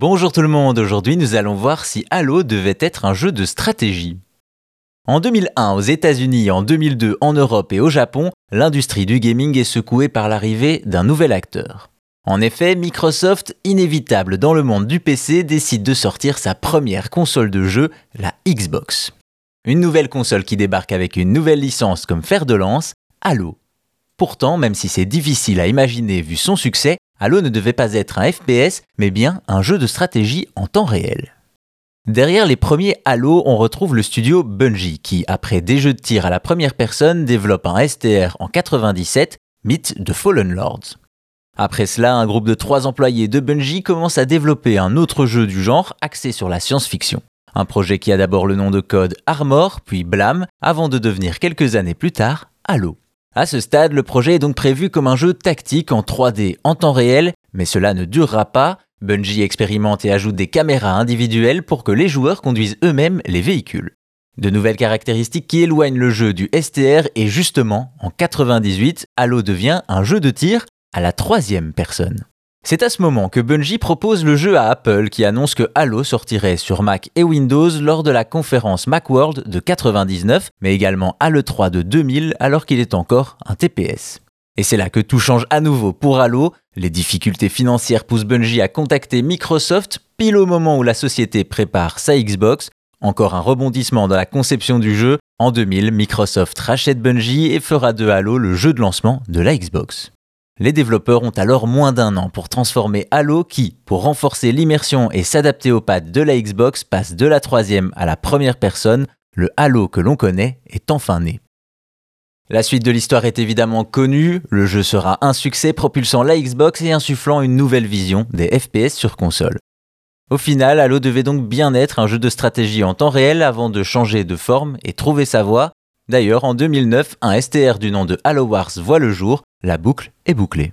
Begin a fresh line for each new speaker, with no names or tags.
Bonjour tout le monde, aujourd'hui nous allons voir si Halo devait être un jeu de stratégie. En 2001 aux États-Unis, en 2002 en Europe et au Japon, l'industrie du gaming est secouée par l'arrivée d'un nouvel acteur. En effet, Microsoft, inévitable dans le monde du PC, décide de sortir sa première console de jeu, la Xbox. Une nouvelle console qui débarque avec une nouvelle licence comme fer de lance, Halo. Pourtant, même si c'est difficile à imaginer vu son succès, Halo ne devait pas être un FPS, mais bien un jeu de stratégie en temps réel. Derrière les premiers Halo, on retrouve le studio Bungie, qui, après des jeux de tir à la première personne, développe un STR en 97, Myth de Fallen Lords. Après cela, un groupe de trois employés de Bungie commence à développer un autre jeu du genre axé sur la science-fiction. Un projet qui a d'abord le nom de code Armor, puis Blam, avant de devenir quelques années plus tard Halo. À ce stade, le projet est donc prévu comme un jeu tactique en 3D en temps réel, mais cela ne durera pas. Bungie expérimente et ajoute des caméras individuelles pour que les joueurs conduisent eux-mêmes les véhicules. De nouvelles caractéristiques qui éloignent le jeu du STR et justement, en 98, Halo devient un jeu de tir à la troisième personne. C'est à ce moment que Bungie propose le jeu à Apple qui annonce que Halo sortirait sur Mac et Windows lors de la conférence Macworld de 99, mais également à l'E3 de 2000 alors qu'il est encore un TPS. Et c'est là que tout change à nouveau pour Halo. Les difficultés financières poussent Bungie à contacter Microsoft pile au moment où la société prépare sa Xbox. Encore un rebondissement dans la conception du jeu. En 2000, Microsoft rachète Bungie et fera de Halo le jeu de lancement de la Xbox. Les développeurs ont alors moins d'un an pour transformer Halo qui, pour renforcer l'immersion et s'adapter aux pattes de la Xbox, passe de la troisième à la première personne, le Halo que l'on connaît est enfin né. La suite de l'histoire est évidemment connue, le jeu sera un succès propulsant la Xbox et insufflant une nouvelle vision des FPS sur console. Au final, Halo devait donc bien être un jeu de stratégie en temps réel avant de changer de forme et trouver sa voie. D'ailleurs, en 2009, un STR du nom de Halo Wars voit le jour, la boucle est bouclée.